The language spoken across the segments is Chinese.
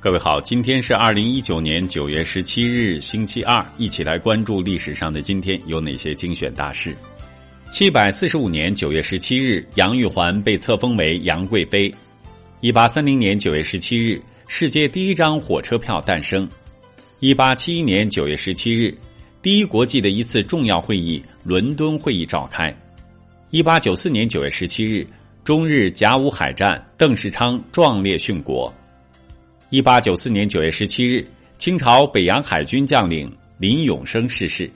各位好，今天是二零一九年九月十七日，星期二，一起来关注历史上的今天有哪些精选大事。七百四十五年九月十七日，杨玉环被册封为杨贵妃。一八三零年九月十七日，世界第一张火车票诞生。一八七一年九月十七日，第一国际的一次重要会议——伦敦会议召开。一八九四年九月十七日，中日甲午海战，邓世昌壮烈殉国。一八九四年九月十七日，清朝北洋海军将领林永生逝世。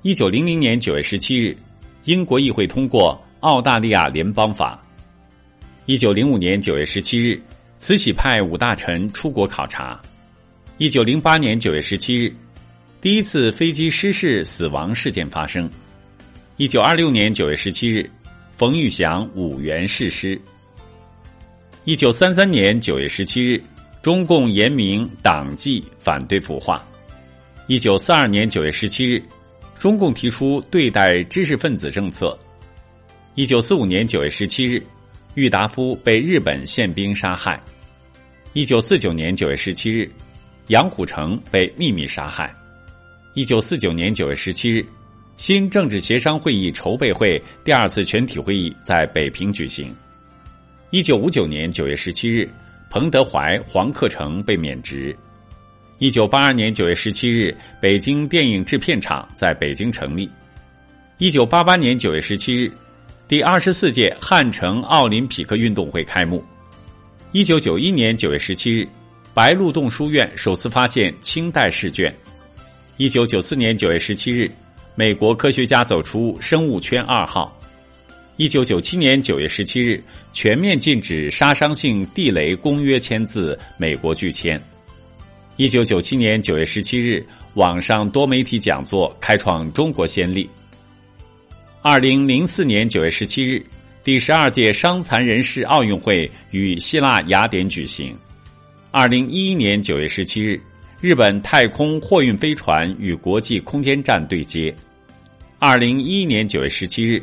一九零零年九月十七日，英国议会通过《澳大利亚联邦法》。一九零五年九月十七日，慈禧派五大臣出国考察。一九零八年九月十七日，第一次飞机失事死亡事件发生。一九二六年九月十七日，冯玉祥五原誓师。一九三三年九月十七日。中共严明党纪，反对腐化。一九四二年九月十七日，中共提出对待知识分子政策。一九四五年九月十七日，郁达夫被日本宪兵杀害。一九四九年九月十七日，杨虎城被秘密杀害。一九四九年九月十七日，新政治协商会议筹备会第二次全体会议在北平举行。一九五九年九月十七日。彭德怀、黄克诚被免职。一九八二年九月十七日，北京电影制片厂在北京成立。一九八八年九月十七日，第二十四届汉城奥林匹克运动会开幕。一九九一年九月十七日，白鹿洞书院首次发现清代试卷。一九九四年九月十七日，美国科学家走出生物圈二号。一九九七年九月十七日，全面禁止杀伤性地雷公约签字，美国拒签。一九九七年九月十七日，网上多媒体讲座开创中国先例。二零零四年九月十七日，第十二届伤残人士奥运会与希腊雅典举行。二零一一年九月十七日，日本太空货运飞船与国际空间站对接。二零一一年九月十七日。